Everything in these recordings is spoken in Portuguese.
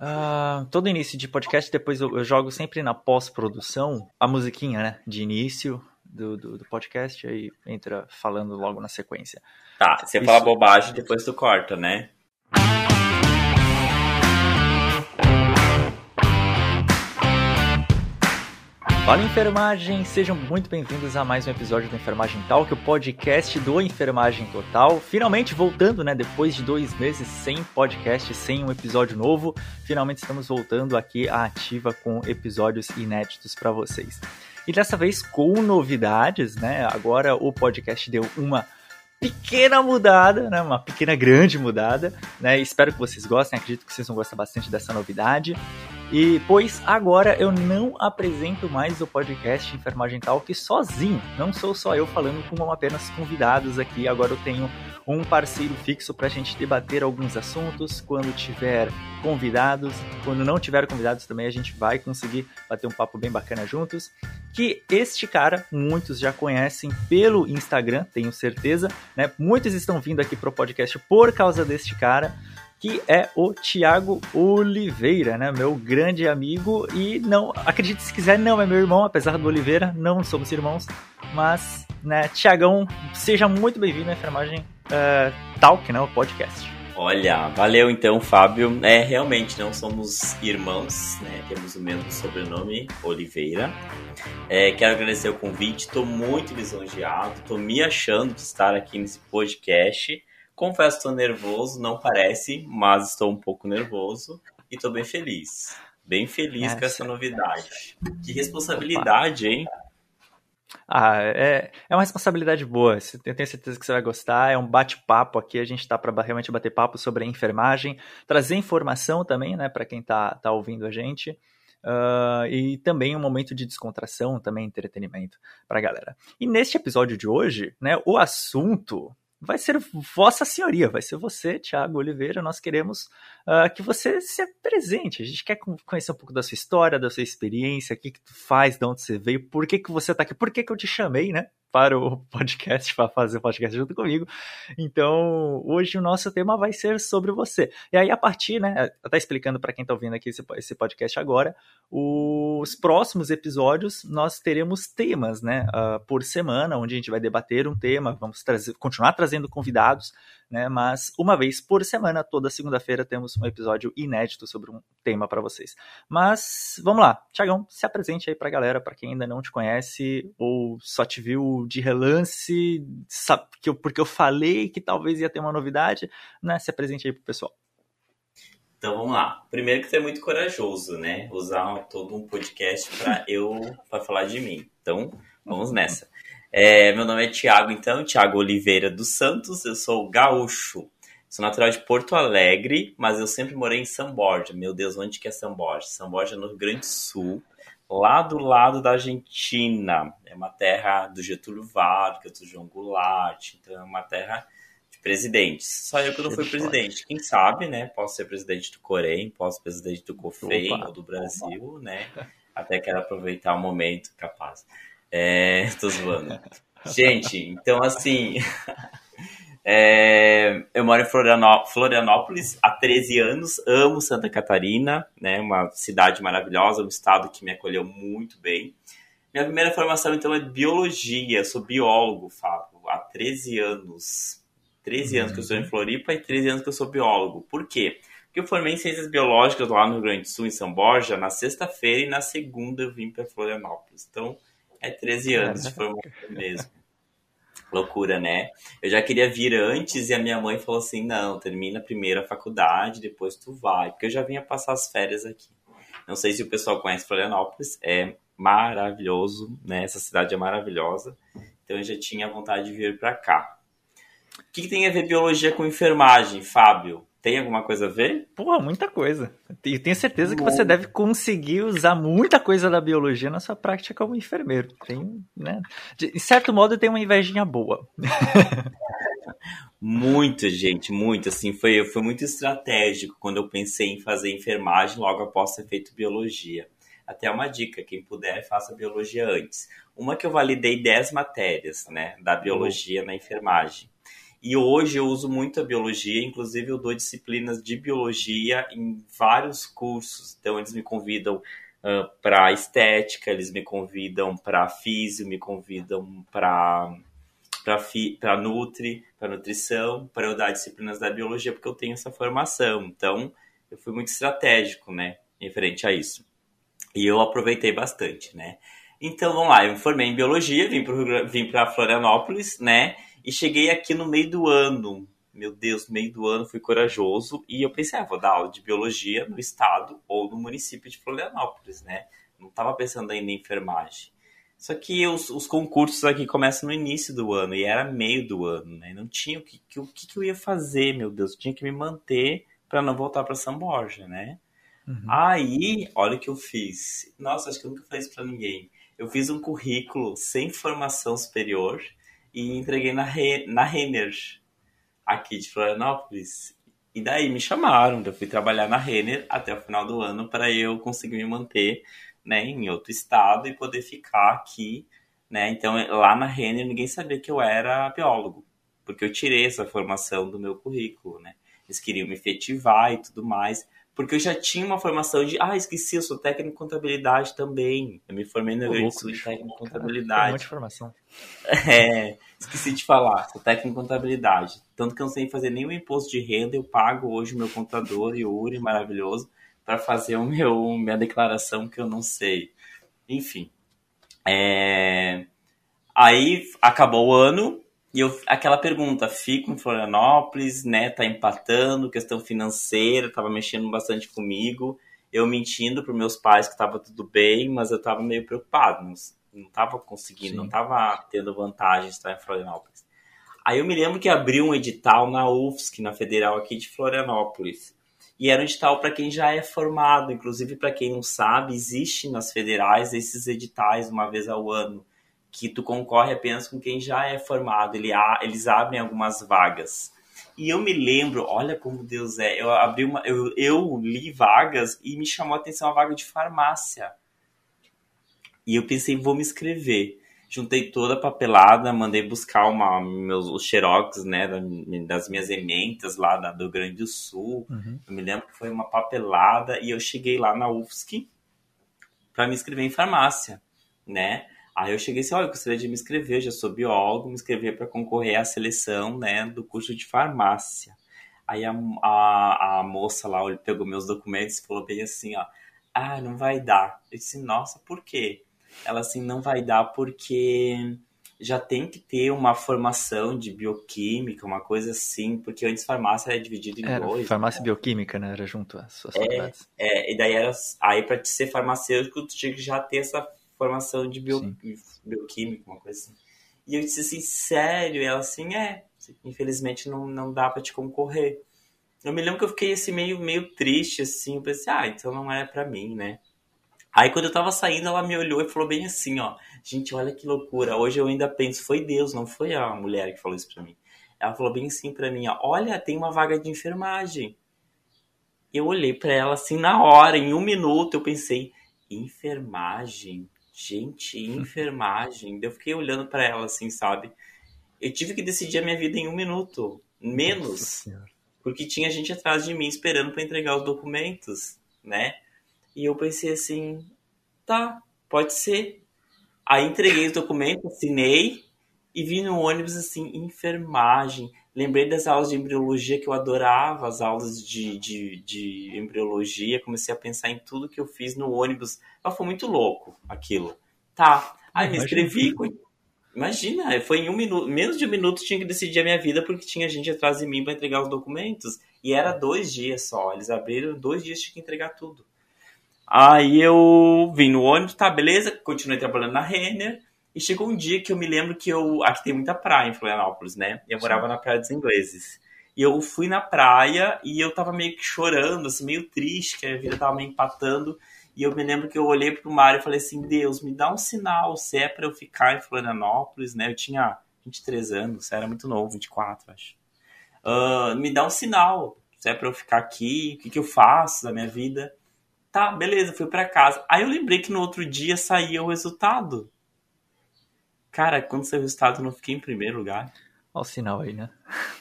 Uh, todo início de podcast, depois eu, eu jogo sempre na pós-produção a musiquinha, né? De início do, do, do, podcast, aí entra falando logo na sequência. Tá, você Isso... fala bobagem, depois tu corta, né? Fala enfermagem, sejam muito bem-vindos a mais um episódio do Enfermagem Talk, o podcast do Enfermagem Total. Finalmente voltando, né? Depois de dois meses sem podcast, sem um episódio novo, finalmente estamos voltando aqui à ativa com episódios inéditos para vocês. E dessa vez com novidades, né? Agora o podcast deu uma pequena mudada, né? Uma pequena grande mudada, né? Espero que vocês gostem, acredito que vocês vão gostar bastante dessa novidade. E pois agora eu não apresento mais o podcast Enfermagem Talk sozinho. Não sou só eu falando com apenas convidados aqui. Agora eu tenho um parceiro fixo para a gente debater alguns assuntos. Quando tiver convidados, quando não tiver convidados também, a gente vai conseguir bater um papo bem bacana juntos. Que este cara, muitos já conhecem pelo Instagram, tenho certeza, né? Muitos estão vindo aqui pro podcast por causa deste cara que é o Tiago Oliveira, né? Meu grande amigo e não, acredite se quiser, não é meu irmão, apesar do Oliveira, não somos irmãos, mas, né, Tiagão, seja muito bem-vindo à Enfermagem uh, Talk, né, o podcast. Olha, valeu então, Fábio. É, realmente não somos irmãos, né? Temos o mesmo sobrenome, Oliveira. É, quero agradecer o convite, estou muito lisonjeado, estou me achando de estar aqui nesse podcast. Confesso que estou nervoso, não parece, mas estou um pouco nervoso e estou bem feliz. Bem feliz com essa novidade. Que responsabilidade, hein? Ah, é, é uma responsabilidade boa. Eu tenho certeza que você vai gostar. É um bate-papo aqui. A gente está para realmente bater papo sobre a enfermagem, trazer informação também, né, para quem está tá ouvindo a gente. Uh, e também um momento de descontração, também entretenimento para a galera. E neste episódio de hoje, né, o assunto vai ser Vossa Senhoria, vai ser você, Tiago Oliveira. Nós queremos uh, que você se apresente. A gente quer conhecer um pouco da sua história, da sua experiência, o que, que tu faz, de onde você veio, por que, que você está aqui, por que, que eu te chamei, né? para o podcast, para fazer o podcast junto comigo. Então, hoje o nosso tema vai ser sobre você. E aí, a partir, né, até explicando para quem está ouvindo aqui esse, esse podcast agora, os próximos episódios nós teremos temas, né, uh, por semana, onde a gente vai debater um tema, vamos trazer, continuar trazendo convidados, né? Mas uma vez por semana, toda segunda-feira, temos um episódio inédito sobre um tema para vocês. Mas vamos lá, Tiagão, se apresente aí para a galera, para quem ainda não te conhece ou só te viu de relance, sabe, que eu, porque eu falei que talvez ia ter uma novidade, né? Se apresente aí pro pessoal. Então vamos lá. Primeiro que você é muito corajoso, né? Usar todo um podcast para eu para falar de mim. Então vamos nessa. É, meu nome é Tiago, então, Tiago Oliveira dos Santos, eu sou gaúcho. Sou natural de Porto Alegre, mas eu sempre morei em São Borja. Meu Deus, onde que é São Borja? São Borja é no Rio Grande do Sul, lá do lado da Argentina. É uma terra do Getúlio Vargas, do João Goulart, então é uma terra de presidentes. Só eu que não fui presidente. Quem sabe, né? Posso ser presidente do Corém, posso ser presidente do COFEM ou do Brasil, Opa. né? Até quero aproveitar o momento capaz. É, tô zoando. Gente, então assim. É, eu moro em Florianópolis há 13 anos, amo Santa Catarina, né, uma cidade maravilhosa, um estado que me acolheu muito bem. Minha primeira formação, então, é biologia, sou biólogo, Fábio, há 13 anos. 13 uhum. anos que eu estou em Floripa e 13 anos que eu sou biólogo. Por quê? Porque eu formei em Ciências Biológicas lá no Rio Grande do Sul, em São Borja, na sexta-feira, e na segunda eu vim para Florianópolis. Então, é 13 anos de formação mesmo. Loucura, né? Eu já queria vir antes e a minha mãe falou assim: não, termina primeiro a faculdade, depois tu vai. Porque eu já vinha passar as férias aqui. Não sei se o pessoal conhece Florianópolis, é maravilhoso, né? Essa cidade é maravilhosa. Então eu já tinha vontade de vir para cá. O que, que tem a ver biologia com enfermagem, Fábio? Tem alguma coisa a ver? Pô, muita coisa. E tenho certeza que você deve conseguir usar muita coisa da biologia na sua prática como enfermeiro. Tem, né? De certo modo, tem uma invejinha boa. muito, gente, muito. Assim, foi, foi muito estratégico quando eu pensei em fazer enfermagem logo após ter feito biologia. Até uma dica, quem puder, faça biologia antes. Uma que eu validei 10 matérias, né, da biologia na enfermagem. E hoje eu uso muito a biologia, inclusive eu dou disciplinas de biologia em vários cursos. Então eles me convidam uh, para estética, eles me convidam para físio, me convidam para para Nutri, para nutrição, para eu dar disciplinas da biologia, porque eu tenho essa formação. Então, eu fui muito estratégico, né, em frente a isso. E eu aproveitei bastante, né. Então, vamos lá, eu me formei em biologia, vim para Florianópolis, né, e cheguei aqui no meio do ano. Meu Deus, no meio do ano fui corajoso e eu pensei, ah, vou dar aula de biologia no estado ou no município de Florianópolis, né? Não estava pensando ainda em enfermagem. Só que os, os, concursos aqui começam no início do ano e era meio do ano, né? Não tinha o que, que o que, eu ia fazer, meu Deus. Eu tinha que me manter para não voltar para São Borja, né? Uhum. Aí, olha o que eu fiz. Nossa, acho que eu nunca fiz para ninguém. Eu fiz um currículo sem formação superior e entreguei na, Re, na Renner, aqui de Florianópolis. E daí me chamaram, eu fui trabalhar na Renner até o final do ano para eu conseguir me manter né, em outro estado e poder ficar aqui. Né? Então, lá na Renner, ninguém sabia que eu era biólogo, porque eu tirei essa formação do meu currículo. Né? Eles queriam me efetivar e tudo mais porque eu já tinha uma formação de, ah, esqueci, eu sou técnico em contabilidade também. Eu me formei no Rio Grande do Sul em técnico em contabilidade. Um monte de formação. É, esqueci de falar, sou técnico em contabilidade. Tanto que eu não sei fazer nenhum imposto de renda, eu pago hoje o meu contador, Yuri, maravilhoso, para fazer o meu, minha declaração que eu não sei. Enfim. É... Aí acabou o ano, e eu, aquela pergunta, fico em Florianópolis, né? Tá empatando, questão financeira, tava mexendo bastante comigo. Eu mentindo para meus pais que tava tudo bem, mas eu tava meio preocupado, não, não tava conseguindo, Sim. não tava tendo vantagem de estar em Florianópolis. Aí eu me lembro que abriu um edital na UFSC, na Federal aqui de Florianópolis. E era um edital para quem já é formado, inclusive para quem não sabe, existe nas federais esses editais uma vez ao ano que tu concorre apenas com quem já é formado, ele, eles abrem algumas vagas. E eu me lembro, olha como Deus é, eu abri uma, eu, eu li vagas e me chamou a atenção a vaga de farmácia. E eu pensei, vou me inscrever. Juntei toda a papelada, mandei buscar uma, meus, os xerox, né, das minhas ementas lá da, do Rio Grande do Sul. Uhum. Eu me lembro que foi uma papelada e eu cheguei lá na UFSC para me inscrever em farmácia, né? Aí eu cheguei assim, olha, eu gostaria de me inscrever, já sou biólogo, me inscrever para concorrer à seleção, né, do curso de farmácia. Aí a, a, a moça lá pegou meus documentos e falou bem assim, ó, ah, não vai dar. Eu disse, nossa, por quê? Ela assim, não vai dar porque já tem que ter uma formação de bioquímica, uma coisa assim, porque antes farmácia era dividida em era, dois. Farmácia né? e bioquímica, né? Era junto às suas é, faculdades. É, e daí era. Aí para ser farmacêutico, tu tinha que já ter essa formação de bio, bioquímica, uma coisa assim. E eu disse assim, sério? E ela assim, é, infelizmente não, não dá para te concorrer. Eu me lembro que eu fiquei assim meio, meio triste, assim, eu pensei, ah, então não é para mim, né? Aí quando eu tava saindo, ela me olhou e falou bem assim, ó, gente, olha que loucura, hoje eu ainda penso, foi Deus, não foi a mulher que falou isso pra mim. Ela falou bem assim pra mim, ó, olha, tem uma vaga de enfermagem. Eu olhei para ela assim na hora, em um minuto, eu pensei, enfermagem? Gente, enfermagem. eu fiquei olhando para ela assim, sabe? Eu tive que decidir a minha vida em um minuto, menos, porque tinha gente atrás de mim esperando para entregar os documentos, né? E eu pensei assim, tá, pode ser. Aí entreguei os documentos, assinei e vi no ônibus assim, enfermagem. Lembrei das aulas de embriologia que eu adorava, as aulas de, de, de embriologia. Comecei a pensar em tudo que eu fiz no ônibus. Mas foi muito louco aquilo. Tá. Aí me inscrevi. Imagina, foi em um minuto, menos de um minuto tinha que decidir a minha vida porque tinha gente atrás de mim para entregar os documentos. E era dois dias só. Eles abriram dois dias, tinha que entregar tudo. Aí eu vim no ônibus, tá, beleza, continuei trabalhando na Renner. E chegou um dia que eu me lembro que eu. Aqui tem muita praia em Florianópolis, né? Eu morava Sim. na Praia dos Ingleses. E eu fui na praia e eu tava meio que chorando, assim, meio triste, que a vida tava meio empatando. E eu me lembro que eu olhei pro mar e falei assim: Deus, me dá um sinal se é pra eu ficar em Florianópolis, né? Eu tinha 23 anos, era muito novo, 24, acho. Uh, me dá um sinal se é pra eu ficar aqui, o que, que eu faço da minha vida. Tá, beleza, fui para casa. Aí eu lembrei que no outro dia saía o resultado Cara, quando saiu o resultado, eu não fiquei em primeiro lugar. Olha o sinal aí, né?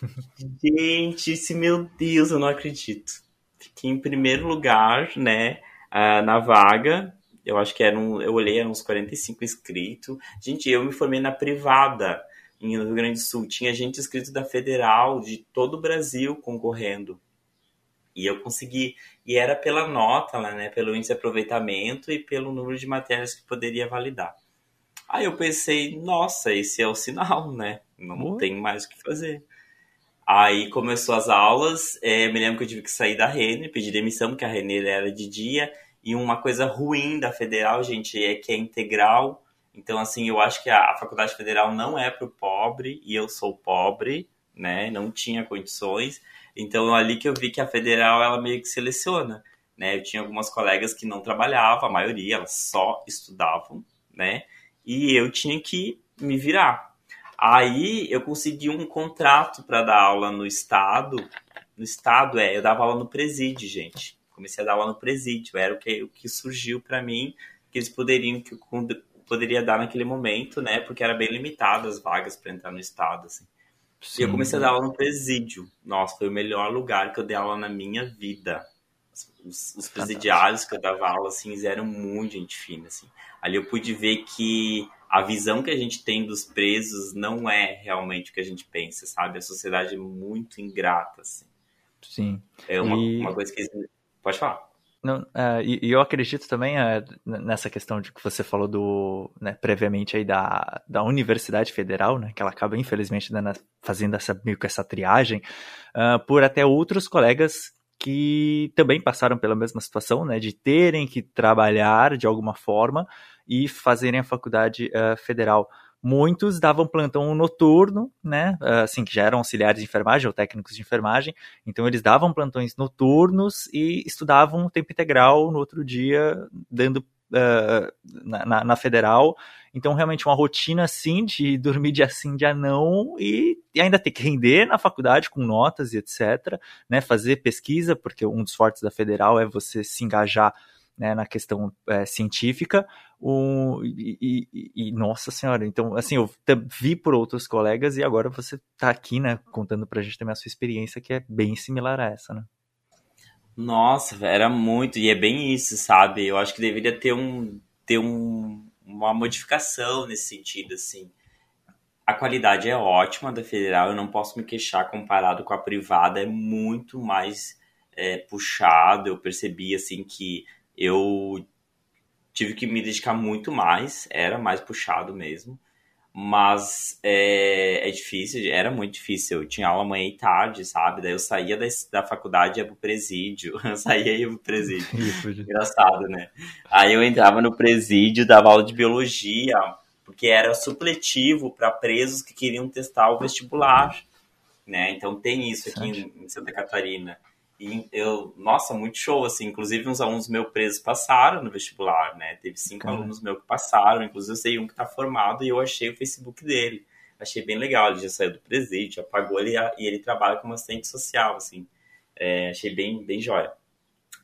Gente, esse meu Deus, eu não acredito. Fiquei em primeiro lugar, né, uh, na vaga. Eu acho que eram, eu olhei, eram uns 45 inscritos. Gente, eu me formei na privada em Rio Grande do Sul. Tinha gente inscrito da federal, de todo o Brasil concorrendo. E eu consegui. E era pela nota, né? Pelo índice de aproveitamento e pelo número de matérias que poderia validar. Aí eu pensei, nossa, esse é o sinal, né? Não tem mais o que fazer. Aí começou as aulas, é, me lembro que eu tive que sair da Renner, pedir demissão, porque a Renner era de dia. E uma coisa ruim da federal, gente, é que é integral. Então, assim, eu acho que a, a faculdade federal não é para o pobre, e eu sou pobre, né? Não tinha condições. Então, ali que eu vi que a federal, ela meio que seleciona, né? Eu tinha algumas colegas que não trabalhavam, a maioria, elas só estudavam, né? E eu tinha que me virar. Aí, eu consegui um contrato para dar aula no estado. No estado, é, eu dava aula no presídio, gente. Comecei a dar aula no presídio, era o que, o que surgiu para mim, que eles poderiam, que poderia dar naquele momento, né? Porque era bem limitado as vagas para entrar no estado, assim. Sim. E eu comecei a dar aula no presídio. Nossa, foi o melhor lugar que eu dei aula na minha vida. Os, os presidiários que eu dava aula, assim, eram muito gente fina, assim. Ali eu pude ver que a visão que a gente tem dos presos não é realmente o que a gente pensa, sabe? A sociedade é muito ingrata, assim. Sim. É uma, e... uma coisa que... Pode falar. Não, uh, e, e, eu acredito também uh, nessa questão de que você falou do, né, previamente aí da, da Universidade Federal, né, que ela acaba infelizmente dando, fazendo essa, meio que essa triagem, uh, por até outros colegas que também passaram pela mesma situação, né, de terem que trabalhar de alguma forma e fazerem a faculdade federal. Muitos davam plantão noturno, né? Assim, que já eram auxiliares de enfermagem ou técnicos de enfermagem. Então, eles davam plantões noturnos e estudavam o tempo integral no outro dia, dando uh, na, na, federal. Então, realmente, uma rotina assim de dormir dia sim, dia não e, e, ainda ter que render na faculdade com notas e etc. Né? Fazer pesquisa, porque um dos fortes da federal é você se engajar né, na questão é, científica, o, e, e, e, nossa senhora, então assim, eu vi por outros colegas e agora você está aqui, né, contando pra gente também a sua experiência que é bem similar a essa, né? Nossa, era muito, e é bem isso, sabe? Eu acho que deveria ter um ter um, uma modificação nesse sentido, assim. A qualidade é ótima da federal, eu não posso me queixar comparado com a privada, é muito mais é, puxado. Eu percebi assim que eu tive que me dedicar muito mais, era mais puxado mesmo. Mas é, é difícil, era muito difícil. Eu tinha aula manhã e tarde, sabe? Daí eu saía da, da faculdade e ia pro presídio. Eu saía e ia pro presídio. Engraçado, né? Aí eu entrava no presídio, dava aula de biologia, porque era supletivo para presos que queriam testar o vestibular. Né? Então tem isso aqui em, em Santa Catarina. E eu, nossa, muito show, assim. Inclusive, uns alunos meus presos passaram no vestibular, né? Teve cinco Caramba. alunos meus que passaram, inclusive eu sei um que tá formado e eu achei o Facebook dele. Achei bem legal, ele já saiu do presídio, apagou ele e ele trabalha como assistente social, assim. É, achei bem, bem jóia.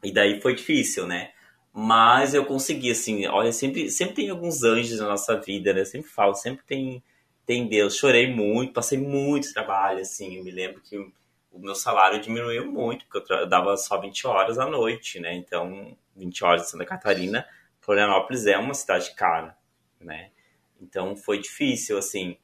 E daí foi difícil, né? Mas eu consegui, assim, olha, sempre, sempre tem alguns anjos na nossa vida, né? Eu sempre falo, sempre tem, tem Deus. Chorei muito, passei muito trabalho, assim. Eu me lembro que o meu salário diminuiu muito, porque eu dava só 20 horas à noite, né? Então, 20 horas em Santa Catarina, Florianópolis é uma cidade cara, né? Então foi difícil, assim.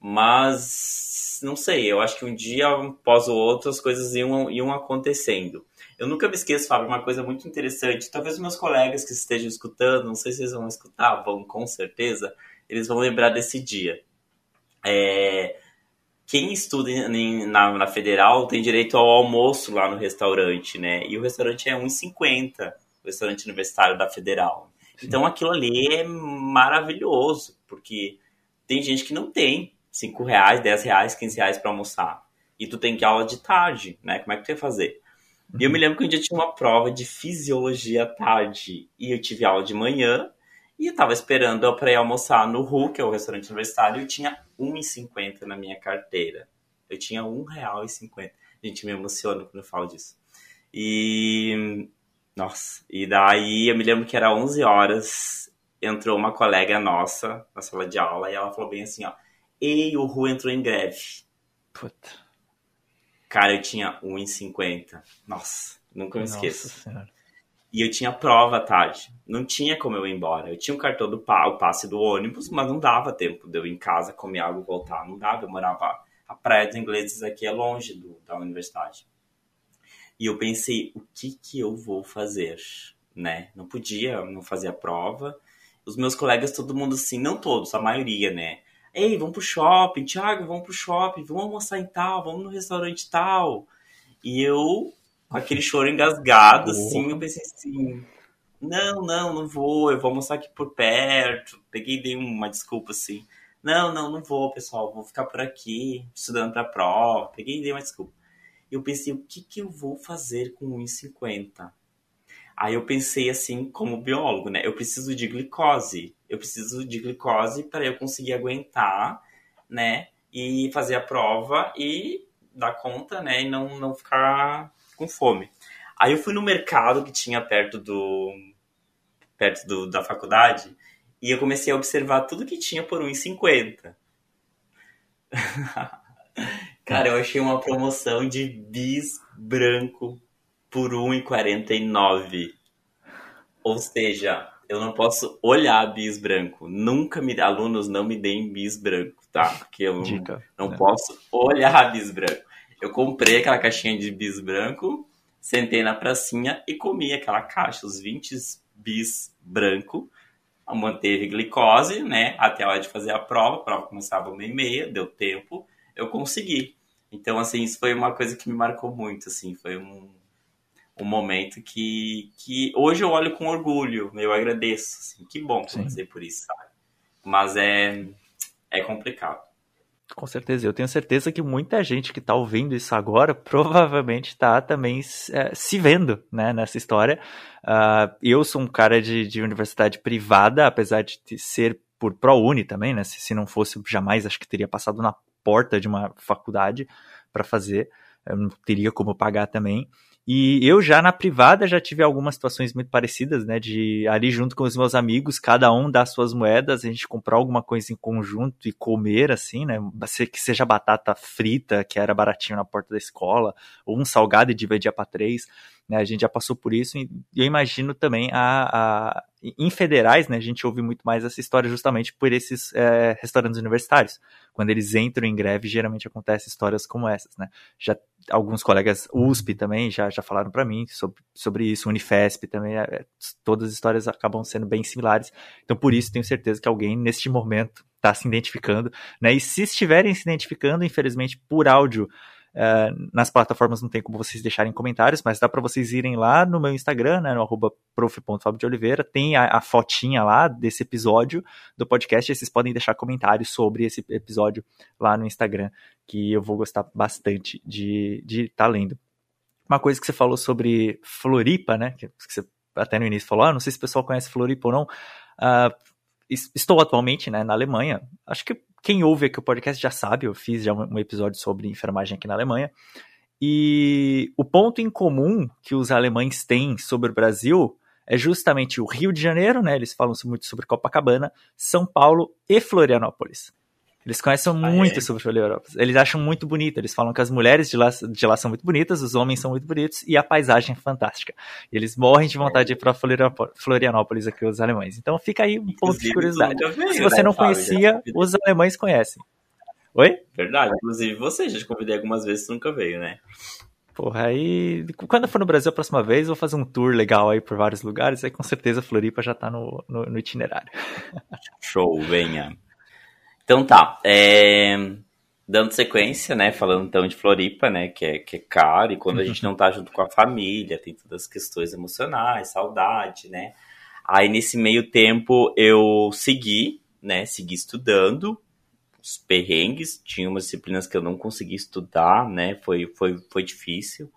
Mas, não sei, eu acho que um dia após o outro as coisas iam, iam acontecendo. Eu nunca me esqueço, Fábio, uma coisa muito interessante. Talvez meus colegas que estejam escutando, não sei se eles vão escutar, vão com certeza, eles vão lembrar desse dia. É, quem estuda em, na, na, federal tem direito ao almoço lá no restaurante, né? E o restaurante é 1,50, o restaurante universitário da federal. Sim. Então aquilo ali é maravilhoso, porque tem gente que não tem 5 reais, 10 reais, 15 reais para almoçar. E tu tem que aula de tarde, né? Como é que tu ia fazer? Uhum. E eu me lembro que um dia tinha uma prova de fisiologia à tarde. E eu tive aula de manhã e eu tava esperando para ir almoçar no RU, que é o restaurante universitário, e tinha R$1,50 na minha carteira. Eu tinha R$1,50. Gente, me emociona quando eu falo disso. E. Nossa, e daí eu me lembro que era 11 horas, entrou uma colega nossa na sala de aula e ela falou bem assim: ó, Ei, o RU entrou em greve. Puta. Cara, eu tinha 1,50. Nossa, nunca me Nossa esqueço. senhora. E eu tinha prova à tarde. Não tinha como eu ir embora. Eu tinha o cartão do pa o passe do ônibus, mas não dava tempo de eu ir em casa, comer algo voltar. Não dava. Eu morava. A Praia dos Ingleses aqui é longe do, da universidade. E eu pensei, o que que eu vou fazer? Né? Não podia não fazer a prova. Os meus colegas, todo mundo assim, não todos, a maioria, né? Ei, vamos pro shopping, Thiago, vamos pro shopping, vamos almoçar em tal, vamos no restaurante tal. E eu, aquele choro engasgado, assim, eu pensei assim, não, não, não vou, eu vou almoçar aqui por perto. Peguei e dei uma desculpa assim. Não, não, não vou, pessoal, vou ficar por aqui, estudando pra prova. Peguei e dei uma desculpa. Eu pensei, o que, que eu vou fazer com 1,50? Aí eu pensei assim, como biólogo, né? Eu preciso de glicose. Eu preciso de glicose para eu conseguir aguentar, né? E fazer a prova e dar conta, né? E não, não ficar com fome. Aí eu fui no mercado que tinha perto do perto do, da faculdade e eu comecei a observar tudo que tinha por 1,50. Cara, eu achei uma promoção de bis branco por 1,49. Ou seja, eu não posso olhar bis branco. Nunca me alunos não me deem bis branco, tá? Porque eu Dica, não né? posso olhar bis branco. Eu comprei aquela caixinha de bis branco, sentei na pracinha e comi aquela caixa, os 20 bis branco. Manteve glicose, né? Até a hora de fazer a prova. A prova começava uma e meia, deu tempo, eu consegui. Então, assim, isso foi uma coisa que me marcou muito, assim, foi um, um momento que, que hoje eu olho com orgulho, eu agradeço, assim, que bom que eu passei por isso, sabe? Mas é, é complicado. Com certeza, eu tenho certeza que muita gente que está ouvindo isso agora provavelmente está também é, se vendo né, nessa história. Uh, eu sou um cara de, de, universidade privada, apesar de ser por ProUni também, né? Se, se, não fosse, jamais acho que teria passado na porta de uma faculdade para fazer, eu não teria como pagar também. E eu já na privada já tive algumas situações muito parecidas, né? De ali junto com os meus amigos, cada um dar suas moedas, a gente comprar alguma coisa em conjunto e comer, assim, né? Que seja batata frita, que era baratinho na porta da escola, ou um salgado e dividir para três. Né? A gente já passou por isso e eu imagino também a, a, em federais, né? A gente ouve muito mais essa história justamente por esses é, restaurantes universitários. Quando eles entram em greve, geralmente acontecem histórias como essas, né? Já alguns colegas USP também já, já falaram para mim sobre, sobre isso, Unifesp também, é, todas as histórias acabam sendo bem similares. Então, por isso, tenho certeza que alguém neste momento está se identificando, né? E se estiverem se identificando, infelizmente, por áudio, Uh, nas plataformas não tem como vocês deixarem comentários, mas dá para vocês irem lá no meu Instagram, né, no arroba prof.fabio tem a, a, fotinha lá desse episódio do podcast, e vocês podem deixar comentários sobre esse episódio lá no Instagram, que eu vou gostar bastante de estar tá lendo. Uma coisa que você falou sobre Floripa, né, que você até no início falou, ah, não sei se o pessoal conhece Floripa ou não, uh, estou atualmente né, na Alemanha, acho que quem ouve aqui o podcast já sabe, eu fiz já um episódio sobre enfermagem aqui na Alemanha. E o ponto em comum que os alemães têm sobre o Brasil é justamente o Rio de Janeiro, né? Eles falam muito sobre Copacabana, São Paulo e Florianópolis. Eles conhecem muito ah, é? sobre Florianópolis. Eles acham muito bonito. Eles falam que as mulheres de lá, de lá são muito bonitas, os homens são muito bonitos e a paisagem é fantástica. E eles morrem de vontade de ir para Florianópolis aqui, os alemães. Então fica aí um ponto Inclusive, de curiosidade. Veio, Se você né, não conhecia, Fábio, os alemães conhecem. Oi? Verdade. Inclusive você, já te convidei algumas vezes, você nunca veio, né? Porra, aí quando eu for no Brasil a próxima vez, vou fazer um tour legal aí por vários lugares, aí com certeza Floripa já tá no, no, no itinerário. Show, venha. Então tá, é... dando sequência, né, falando então de Floripa, né, que é, que é caro, e quando a gente não tá junto com a família, tem todas as questões emocionais, saudade, né. Aí nesse meio tempo eu segui, né, segui estudando, os perrengues, tinha umas disciplinas que eu não consegui estudar, né, foi, foi, foi difícil.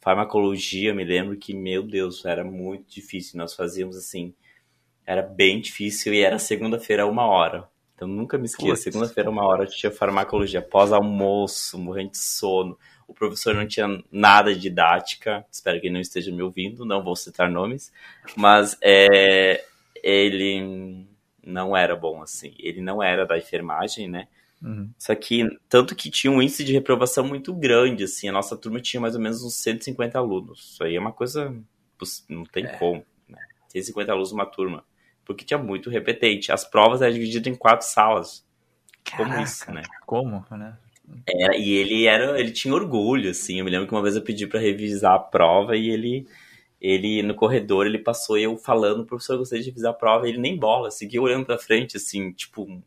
Farmacologia, me lembro que, meu Deus, era muito difícil, nós fazíamos assim, era bem difícil e era segunda-feira uma hora. Então nunca me esqueço. Segunda-feira, uma hora, eu tinha farmacologia, pós-almoço, morrendo de sono. O professor não tinha nada de didática. Espero que ele não esteja me ouvindo, não vou citar nomes. Mas é, ele não era bom assim. Ele não era da enfermagem, né? Uhum. Só que, tanto que tinha um índice de reprovação muito grande, assim, a nossa turma tinha mais ou menos uns 150 alunos. Isso aí é uma coisa, não tem é. como, né? 150 alunos numa turma. Porque tinha muito repetente. As provas eram divididas em quatro salas. Caraca, como isso, né? Como, né? Era, e ele era, ele tinha orgulho, assim. Eu me lembro que uma vez eu pedi para revisar a prova e ele, ele no corredor, ele passou eu falando, professor, eu gostaria de revisar a prova, e ele nem bola, seguiu olhando para frente, assim, tipo,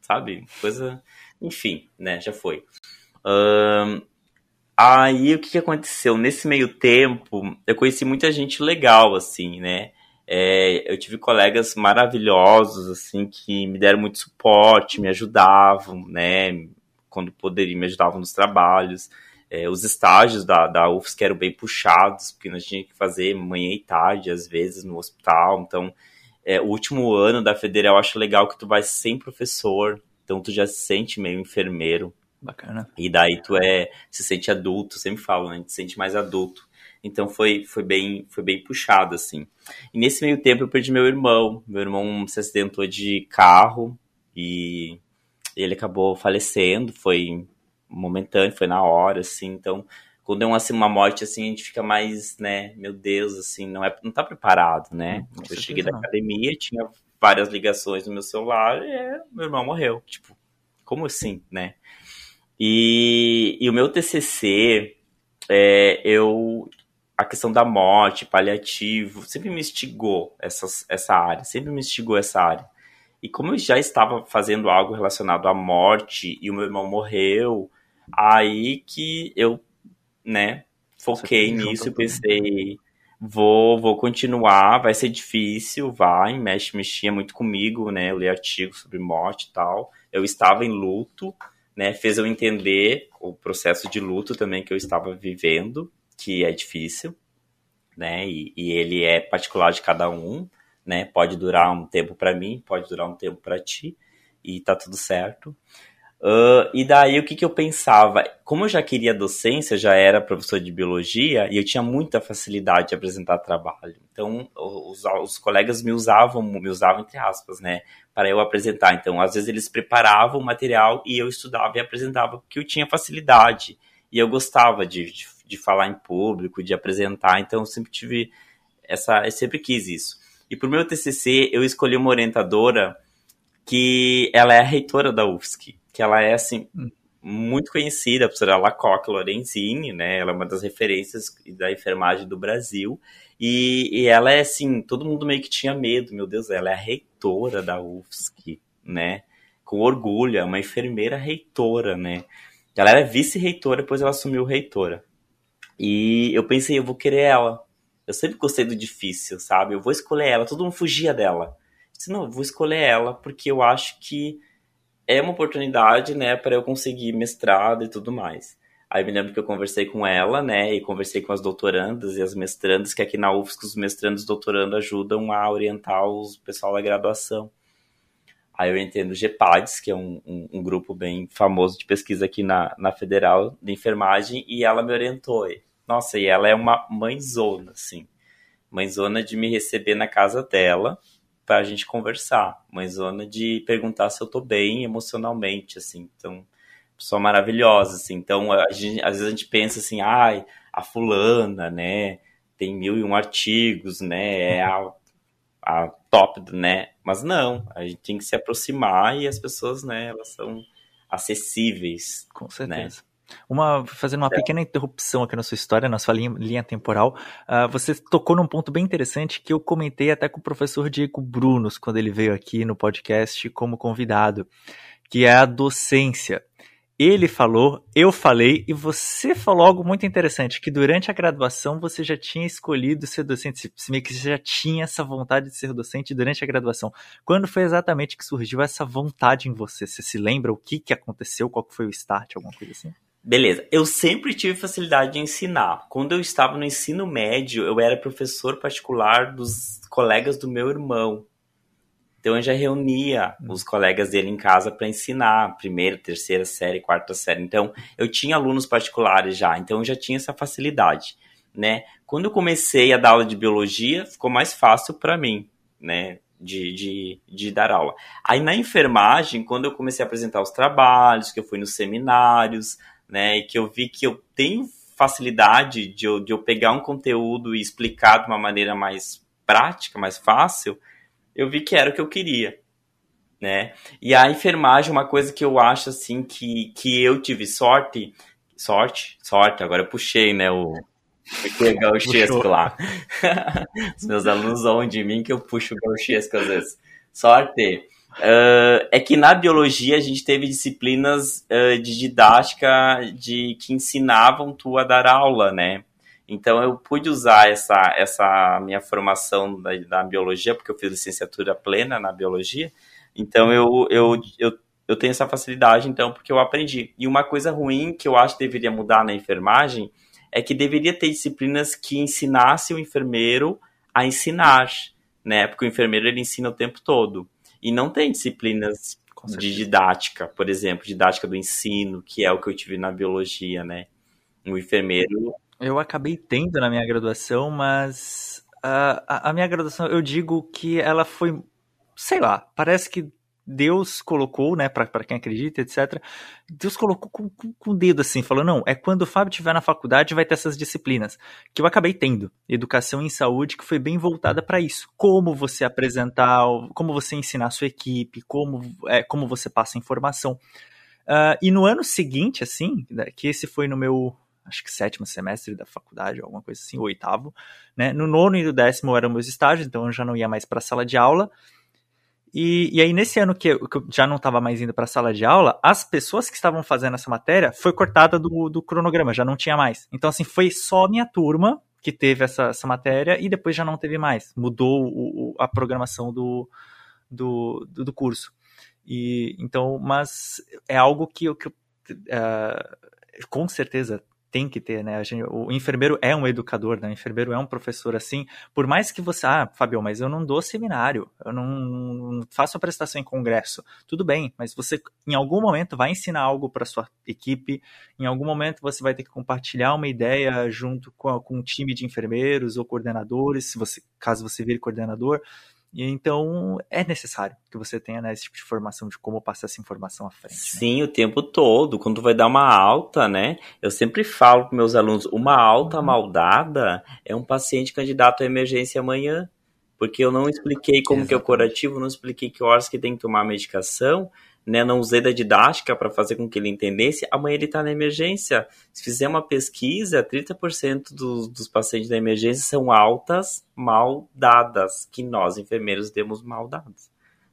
sabe? Coisa, enfim, né? Já foi. Um, aí o que, que aconteceu nesse meio tempo? Eu conheci muita gente legal, assim, né? É, eu tive colegas maravilhosos, assim, que me deram muito suporte, me ajudavam, né? quando poderiam, me ajudavam nos trabalhos. É, os estágios da, da UFSC eram bem puxados, porque nós tínhamos que fazer manhã e tarde, às vezes, no hospital. Então, é, o último ano da federal, eu acho legal que tu vai sem professor, então tu já se sente meio enfermeiro. Bacana. E daí tu é, se sente adulto, sempre falo, né? A gente se sente mais adulto. Então foi, foi, bem, foi bem puxado, assim. E nesse meio tempo eu perdi meu irmão. Meu irmão se acidentou de carro e ele acabou falecendo, foi momentâneo, foi na hora, assim, então quando é uma, assim, uma morte assim, a gente fica mais, né, meu Deus, assim, não é não tá preparado, né? Hum, eu cheguei da academia, tinha várias ligações no meu celular e é, meu irmão morreu, tipo, como assim, né? E, e o meu TCC, é, eu a questão da morte, paliativo, sempre me instigou essas, essa área, sempre me instigou essa área. E como eu já estava fazendo algo relacionado à morte e o meu irmão morreu, aí que eu, né, foquei nisso e pensei, vou, vou continuar, vai ser difícil, vai, mexe, mexia muito comigo, né, eu li artigos sobre morte e tal. Eu estava em luto, né, fez eu entender o processo de luto também que eu estava vivendo, que é difícil, né, e, e ele é particular de cada um né? Pode durar um tempo para mim, pode durar um tempo para ti, e tá tudo certo. Uh, e daí o que, que eu pensava? Como eu já queria docência, já era professor de biologia e eu tinha muita facilidade de apresentar trabalho. Então os, os colegas me usavam, me usavam entre aspas, né, para eu apresentar. Então às vezes eles preparavam o material e eu estudava e apresentava porque eu tinha facilidade e eu gostava de, de, de falar em público, de apresentar. Então eu sempre tive essa, eu sempre quis isso. E pro meu TCC, eu escolhi uma orientadora que ela é a reitora da UFSC, que ela é, assim, muito conhecida, a professora Lacoque Lorenzini, né? Ela é uma das referências da enfermagem do Brasil. E, e, ela é, assim, todo mundo meio que tinha medo, meu Deus, ela é a reitora da UFSC, né? Com orgulho, é uma enfermeira reitora, né? Ela era vice-reitora, depois ela assumiu reitora. E eu pensei, eu vou querer ela, eu sempre gostei do difícil, sabe? Eu vou escolher ela. Todo mundo fugia dela. Eu disse, não, eu vou escolher ela porque eu acho que é uma oportunidade, né, para eu conseguir mestrado e tudo mais. Aí me lembro que eu conversei com ela, né, e conversei com as doutorandas e as mestrandas, que aqui na UFSC os mestrandos e doutorandos ajudam a orientar o pessoal da graduação. Aí eu entendo o GEPADS, que é um, um, um, grupo bem famoso de pesquisa aqui na, na Federal de Enfermagem, e ela me orientou. Nossa, e ela é uma mãezona, assim. Mãezona de me receber na casa dela pra gente conversar. Mãezona de perguntar se eu tô bem emocionalmente, assim. Então, pessoa maravilhosa, assim. Então, a gente, às vezes a gente pensa assim, ai, a fulana, né? Tem mil e um artigos, né? É a, a top, né? Mas não, a gente tem que se aproximar e as pessoas, né? Elas são acessíveis. Com né? certeza. Né? Uma, fazendo uma é. pequena interrupção aqui na sua história, na sua linha, linha temporal, uh, você tocou num ponto bem interessante que eu comentei até com o professor Diego Brunos quando ele veio aqui no podcast como convidado, que é a docência. Ele falou, eu falei, e você falou algo muito interessante, que durante a graduação você já tinha escolhido ser docente, se meio que você já tinha essa vontade de ser docente durante a graduação. Quando foi exatamente que surgiu essa vontade em você? Você se lembra o que, que aconteceu, qual foi o start, alguma coisa assim? Beleza, eu sempre tive facilidade de ensinar. Quando eu estava no ensino médio, eu era professor particular dos colegas do meu irmão. Então eu já reunia os colegas dele em casa para ensinar, primeira, terceira série, quarta série. Então eu tinha alunos particulares já, então eu já tinha essa facilidade, né? Quando eu comecei a dar aula de biologia, ficou mais fácil para mim, né? de, de, de, dar aula. Aí na enfermagem, quando eu comecei a apresentar os trabalhos, que eu fui nos seminários, né, e que eu vi que eu tenho facilidade de eu, de eu pegar um conteúdo e explicar de uma maneira mais prática, mais fácil, eu vi que era o que eu queria, né? E a enfermagem, uma coisa que eu acho assim que, que eu tive sorte, sorte, sorte, agora eu puxei, né, o Fiquei gauchesco lá. Os meus alunos zoam de mim que eu puxo gauchesco às vezes. Sorte. Uh, é que na biologia a gente teve disciplinas uh, de didática de que ensinavam tu a dar aula, né? Então eu pude usar essa, essa minha formação da, da biologia, porque eu fiz licenciatura plena na biologia. Então eu, eu, eu, eu tenho essa facilidade, então, porque eu aprendi. E uma coisa ruim que eu acho que deveria mudar na enfermagem é que deveria ter disciplinas que ensinassem o enfermeiro a ensinar, né? Porque o enfermeiro ele ensina o tempo todo. E não tem disciplinas de didática, por exemplo, didática do ensino, que é o que eu tive na biologia, né? O enfermeiro. Eu acabei tendo na minha graduação, mas a, a minha graduação, eu digo que ela foi, sei lá, parece que Deus colocou, né, para quem acredita, etc. Deus colocou com, com, com, o dedo assim, falou: não, é quando o Fábio estiver na faculdade vai ter essas disciplinas. Que eu acabei tendo. Educação em saúde, que foi bem voltada para isso. Como você apresentar, como você ensinar a sua equipe, como, é, como você passa informação. Uh, e no ano seguinte, assim, né, que esse foi no meu, acho que sétimo semestre da faculdade, alguma coisa assim, oitavo, né? No nono e no décimo eram meus estágios, então eu já não ia mais para a sala de aula. E, e aí, nesse ano que eu, que eu já não estava mais indo para a sala de aula, as pessoas que estavam fazendo essa matéria foi cortada do, do cronograma, já não tinha mais. Então, assim, foi só minha turma que teve essa, essa matéria e depois já não teve mais. Mudou o, o, a programação do, do, do, do, curso. E, então, mas é algo que eu, que eu uh, com certeza tem que ter, né? Gente, o enfermeiro é um educador, né? O enfermeiro é um professor assim. Por mais que você, ah, Fabio, mas eu não dou seminário, eu não, não faço apresentação em congresso. Tudo bem, mas você em algum momento vai ensinar algo para sua equipe, em algum momento você vai ter que compartilhar uma ideia junto com, com um time de enfermeiros ou coordenadores, se você, caso você vire coordenador. E então é necessário que você tenha né, esse tipo de formação de como passar essa informação à frente. Né? Sim, né? o tempo todo. Quando vai dar uma alta, né? Eu sempre falo para meus alunos: uma alta uhum. maldada é um paciente candidato à emergência amanhã. Porque eu não expliquei como Exatamente. que é o curativo, não expliquei que horas que tem que tomar a medicação, né, não usei da didática para fazer com que ele entendesse, amanhã ele está na emergência. Se fizer uma pesquisa, 30% dos, dos pacientes da emergência são altas mal dadas, que nós, enfermeiros, demos mal dadas.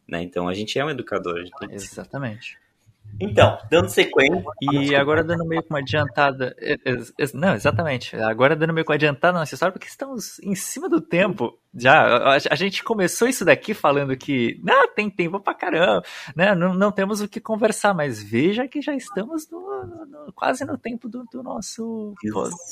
Né? Então a gente é um educador. Exatamente. Então, dando sequência. E agora dando meio com uma adiantada. Não, exatamente. Agora dando meio com uma adiantada na história, porque estamos em cima do tempo. Já, a, gente começou isso daqui falando que não, tem tempo pra caramba, né? Não, não temos o que conversar, mas veja que já estamos no, no, quase no tempo do, do nosso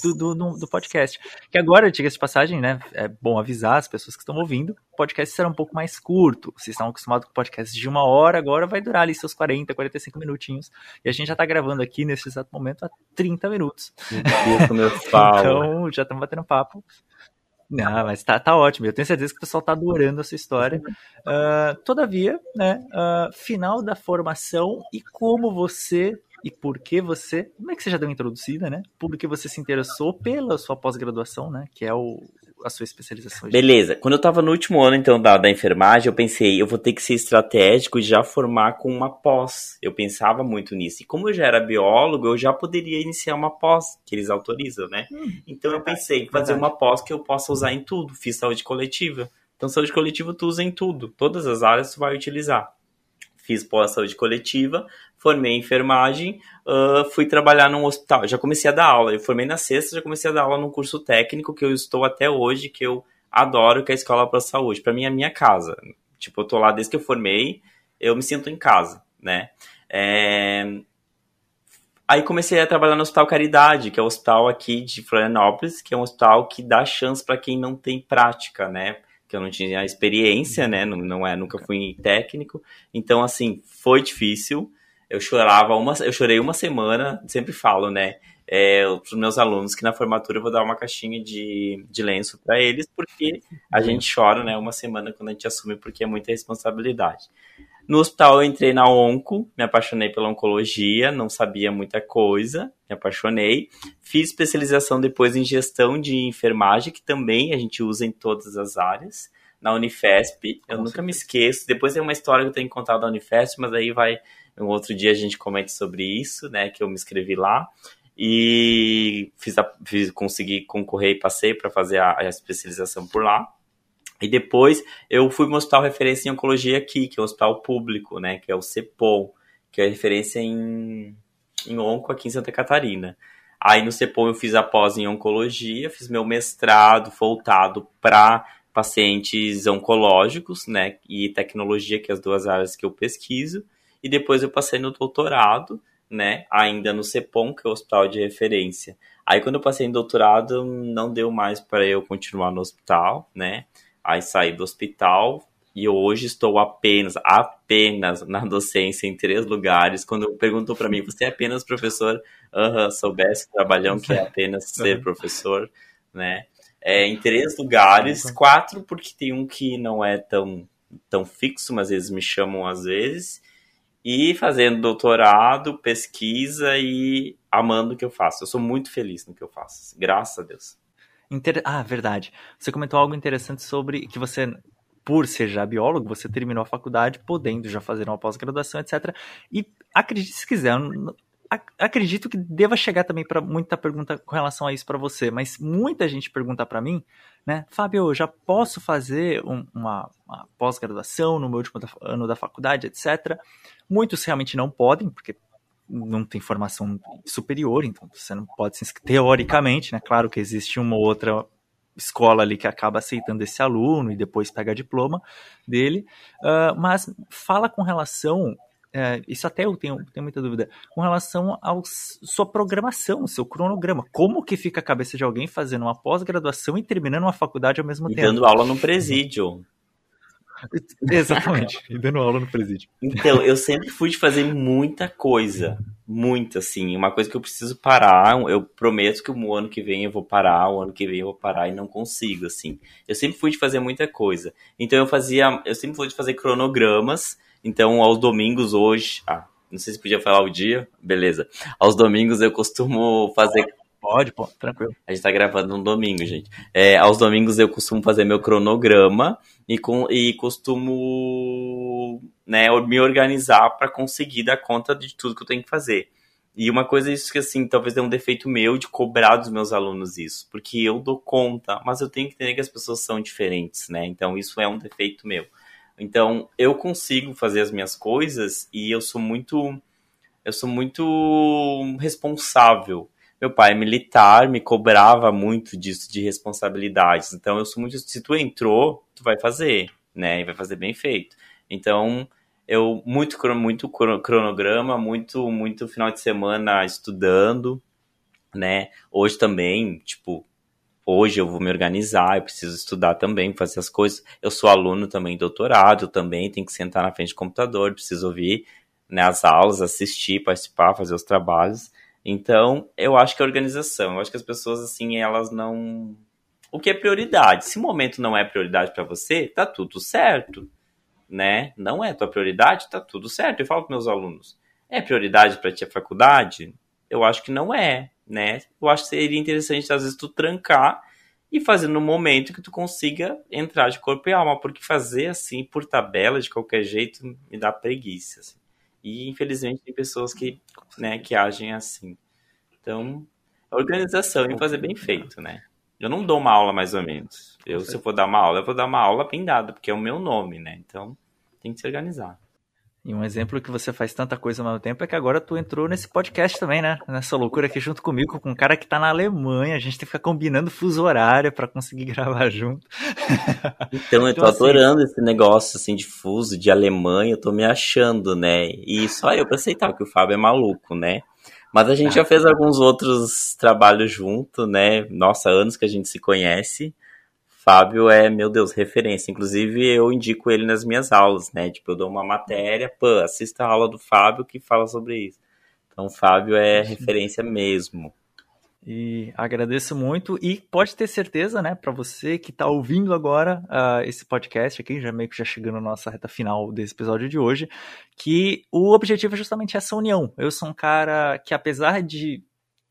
do, do, do, podcast. Que agora, diga-se de passagem, né? É bom avisar as pessoas que estão ouvindo, o podcast será um pouco mais curto. Vocês estão acostumados com podcast de uma hora, agora vai durar ali seus 40, 45 minutinhos. E a gente já tá gravando aqui nesse exato momento há 30 minutos. então, já estamos batendo papo. Não, mas tá, tá ótimo. Eu tenho certeza que o pessoal tá adorando essa história. Uh, todavia, né, uh, final da formação e como você e por que você, como é que você já deu uma introduzida, né? Por que você se interessou pela sua pós-graduação, né? Que é o, a sua especialização. Beleza. Quando eu estava no último ano, então, da, da enfermagem, eu pensei, eu vou ter que ser estratégico e já formar com uma pós. Eu pensava muito nisso. E como eu já era biólogo, eu já poderia iniciar uma pós, que eles autorizam, né? Hum, então eu pensei, fazer verdade. uma pós que eu possa usar em tudo. Fiz saúde coletiva. Então, saúde coletiva tu usa em tudo. Todas as áreas tu vai utilizar. Fiz pós-saúde coletiva, formei em enfermagem, uh, fui trabalhar num hospital. Já comecei a dar aula. Eu formei na sexta, já comecei a dar aula num curso técnico que eu estou até hoje, que eu adoro, que é a Escola para a Saúde. Para mim é a minha casa. Tipo, eu tô lá desde que eu formei, eu me sinto em casa, né? É... Aí comecei a trabalhar no Hospital Caridade, que é o hospital aqui de Florianópolis, que é um hospital que dá chance para quem não tem prática, né? Que eu não tinha experiência, né? Não, não é, nunca fui técnico. Então, assim, foi difícil eu chorava uma, eu chorei uma semana, sempre falo, né? é, para os meus alunos que na formatura eu vou dar uma caixinha de, de lenço para eles, porque a uhum. gente chora, né, uma semana quando a gente assume, porque é muita responsabilidade. No hospital eu entrei na onco, me apaixonei pela oncologia, não sabia muita coisa, me apaixonei. Fiz especialização depois em gestão de enfermagem, que também a gente usa em todas as áreas. Na Unifesp, eu Com nunca certeza. me esqueço. Depois tem uma história que eu tenho que contar da Unifesp, mas aí vai um outro dia a gente comenta sobre isso, né? Que eu me inscrevi lá e fiz, a, fiz consegui concorrer e passei para fazer a, a especialização por lá. E depois eu fui um hospital referência em oncologia aqui, que é um hospital público, né? Que é o CEPOL, que é referência em, em onco aqui em Santa Catarina. Aí no CEPOL eu fiz a pós em oncologia, fiz meu mestrado voltado para pacientes oncológicos, né? E tecnologia, que é as duas áreas que eu pesquiso. E depois eu passei no doutorado, né? Ainda no CEPOM, que é o hospital de referência. Aí quando eu passei em doutorado, não deu mais para eu continuar no hospital, né? Aí saí do hospital e hoje estou apenas, apenas na docência em três lugares. Quando perguntou para mim, você é apenas professor? Aham, uhum, soubesse o trabalhão que é apenas ser professor, né? É, em três lugares, quatro porque tem um que não é tão, tão fixo, mas eles me chamam às vezes. E fazendo doutorado, pesquisa e amando o que eu faço. Eu sou muito feliz no que eu faço, graças a Deus. Inter... Ah, verdade. Você comentou algo interessante sobre que você, por ser já biólogo, você terminou a faculdade podendo já fazer uma pós-graduação, etc. E acredite se quiser, acredito que deva chegar também para muita pergunta com relação a isso para você, mas muita gente pergunta para mim, né, Fábio, eu já posso fazer um, uma, uma pós-graduação no meu último ano da faculdade, etc. Muitos realmente não podem, porque não tem formação superior, então você não pode se inscrever, teoricamente, né? Claro que existe uma outra escola ali que acaba aceitando esse aluno e depois pega diploma dele, uh, mas fala com relação, uh, isso até eu tenho, tenho muita dúvida, com relação à sua programação, seu cronograma, como que fica a cabeça de alguém fazendo uma pós-graduação e terminando uma faculdade ao mesmo e tempo? dando aula no presídio. Exatamente, e dando aula no presídio. Então, eu sempre fui de fazer muita coisa. Muito, assim. Uma coisa que eu preciso parar. Eu prometo que o ano que vem eu vou parar, o ano que vem eu vou parar e não consigo, assim. Eu sempre fui de fazer muita coisa. Então, eu fazia. Eu sempre fui de fazer cronogramas. Então, aos domingos hoje. Ah, não sei se podia falar o dia. Beleza. Aos domingos eu costumo fazer Pode, pô, tranquilo. A gente tá gravando no domingo, gente. É, aos domingos eu costumo fazer meu cronograma e, com, e costumo né, me organizar para conseguir dar conta de tudo que eu tenho que fazer. E uma coisa isso que assim, talvez é um defeito meu de cobrar dos meus alunos isso, porque eu dou conta, mas eu tenho que entender que as pessoas são diferentes, né? Então isso é um defeito meu. Então eu consigo fazer as minhas coisas e eu sou muito eu sou muito responsável meu pai é militar, me cobrava muito disso, de responsabilidades. Então, eu sou muito. Se tu entrou, tu vai fazer, né? E vai fazer bem feito. Então, eu muito, muito cronograma, muito, muito final de semana estudando, né? Hoje também, tipo, hoje eu vou me organizar, eu preciso estudar também, fazer as coisas. Eu sou aluno também, doutorado, também tenho que sentar na frente do computador, preciso ouvir né, as aulas, assistir, participar, fazer os trabalhos. Então, eu acho que a organização, eu acho que as pessoas, assim, elas não. O que é prioridade? Se o momento não é prioridade para você, tá tudo certo, né? Não é tua prioridade, tá tudo certo. Eu falo para meus alunos, é prioridade para ti a faculdade? Eu acho que não é, né? Eu acho que seria interessante, às vezes, tu trancar e fazer no momento que tu consiga entrar de corpo e alma, porque fazer assim, por tabela, de qualquer jeito, me dá preguiça, assim. E infelizmente tem pessoas que, né, que agem assim. Então, organização e fazer bem feito, né? Eu não dou uma aula mais ou menos. Eu, se eu for dar uma aula, eu vou dar uma aula bem dada, porque é o meu nome, né? Então, tem que se organizar. E um exemplo que você faz tanta coisa ao mesmo tempo é que agora tu entrou nesse podcast também, né? Nessa loucura aqui junto comigo, com um cara que tá na Alemanha. A gente tem que ficar combinando fuso horário para conseguir gravar junto. Então, eu tô então, assim, adorando esse negócio, assim, de fuso, de Alemanha. Eu tô me achando, né? E só eu pra aceitar que o Fábio é maluco, né? Mas a gente já fez alguns outros trabalhos junto, né? Nossa, anos que a gente se conhece. Fábio é, meu Deus, referência. Inclusive, eu indico ele nas minhas aulas, né? Tipo, eu dou uma matéria, pô, assista a aula do Fábio que fala sobre isso. Então, Fábio é referência mesmo. E agradeço muito e pode ter certeza, né, para você que está ouvindo agora uh, esse podcast aqui, já meio que já chegando na nossa reta final desse episódio de hoje, que o objetivo é justamente essa união. Eu sou um cara que apesar de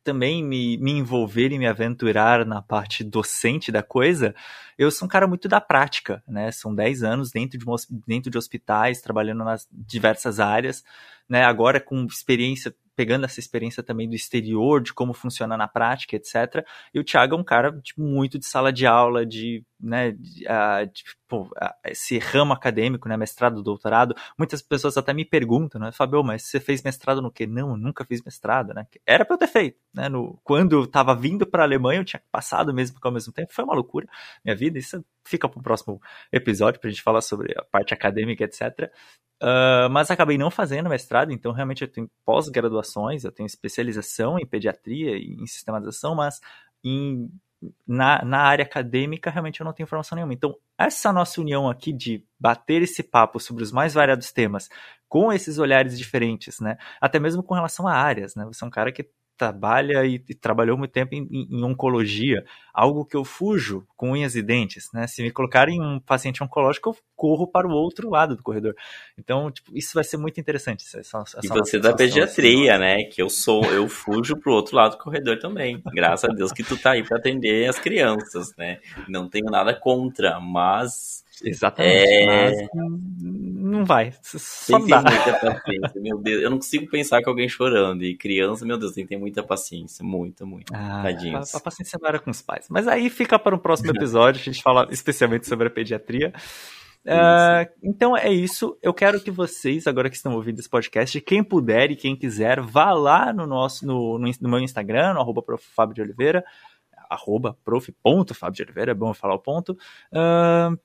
também me, me envolver e me aventurar na parte docente da coisa, eu sou um cara muito da prática, né? São 10 anos dentro de, dentro de hospitais, trabalhando nas diversas áreas, né? Agora com experiência pegando essa experiência também do exterior, de como funciona na prática, etc. E o Thiago é um cara tipo, muito de sala de aula, de, né, de pô, uh, esse ramo acadêmico, né, mestrado, doutorado. Muitas pessoas até me perguntam, né, Fabio, mas você fez mestrado no quê? Não, eu nunca fiz mestrado, né? Era para eu ter feito, né? No, quando eu estava vindo para a Alemanha, eu tinha passado mesmo, ao mesmo tempo foi uma loucura minha vida. Isso fica para o próximo episódio para a gente falar sobre a parte acadêmica, etc. Uh, mas acabei não fazendo mestrado, então realmente eu tenho pós-graduações, eu tenho especialização em pediatria e em sistematização, mas em, na, na área acadêmica realmente eu não tenho formação nenhuma. Então, essa nossa união aqui de bater esse papo sobre os mais variados temas, com esses olhares diferentes, né? Até mesmo com relação a áreas, né? Você é um cara que trabalha e, e trabalhou muito tempo em, em, oncologia, algo que eu fujo com unhas e dentes, né? Se me colocarem um paciente oncológico, eu corro para o outro lado do corredor. Então, tipo, isso vai ser muito interessante. Essa, essa e você da pediatria, assim, né? Que eu sou, eu fujo para o outro lado do corredor também. Graças a Deus que tu tá aí para atender as crianças, né? Não tenho nada contra, mas Exatamente. É... não vai. Só tem dá. muita paciência, meu Deus. Eu não consigo pensar com alguém chorando. E criança, meu Deus, tem que ter muita paciência. Muita, muito. Ah, Tadinhos. A, a paciência não era com os pais. Mas aí fica para um próximo episódio. a gente fala especialmente sobre a pediatria. Uh, então é isso. Eu quero que vocês, agora que estão ouvindo esse podcast, quem puder e quem quiser, vá lá no nosso no, no, no meu Instagram, no arroba Fábio de Oliveira, arroba prof.fábio de Oliveira, é bom falar o ponto. Uh,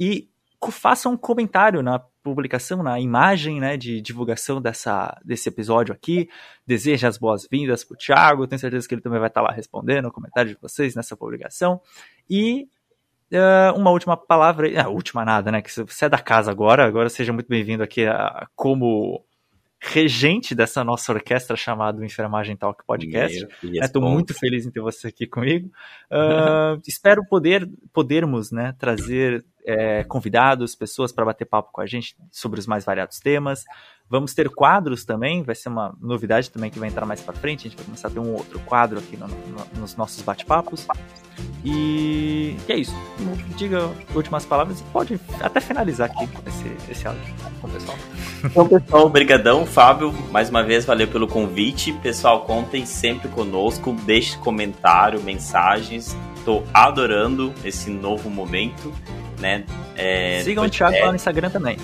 e faça um comentário na publicação, na imagem né, de divulgação dessa, desse episódio aqui. Deseja as boas-vindas para o Thiago. Tenho certeza que ele também vai estar lá respondendo o comentário de vocês nessa publicação. E uh, uma última palavra, a uh, última nada, né? Que você é da casa agora, agora seja muito bem-vindo aqui a, como regente dessa nossa orquestra chamada Enfermagem Talk Podcast. Estou né, muito feliz em ter você aqui comigo. Uh, espero poder podermos né, trazer é, convidados, pessoas para bater papo com a gente sobre os mais variados temas. Vamos ter quadros também, vai ser uma novidade também que vai entrar mais para frente. A gente vai começar a ter um outro quadro aqui no, no, nos nossos bate-papos. E, e, é isso. Diga últimas palavras e pode até finalizar aqui esse, esse áudio com o pessoal. Então, pessoal, obrigadão, Fábio. Mais uma vez, valeu pelo convite. Pessoal, contem sempre conosco. Deixe comentário, mensagens. Estou adorando esse novo momento. Né? É, Sigam o Thiago é... lá no Instagram também.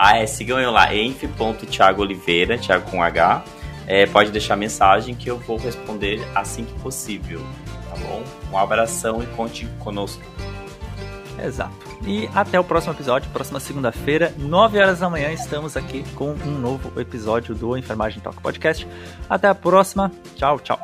Ah, é, sigam eu lá, enf.thiagooliveira, Thiago com H. É, pode deixar mensagem que eu vou responder assim que possível, tá bom? Um abração e conte conosco. Exato. E até o próximo episódio, próxima segunda-feira, 9 horas da manhã, estamos aqui com um novo episódio do Enfermagem Talk Podcast. Até a próxima. Tchau, tchau.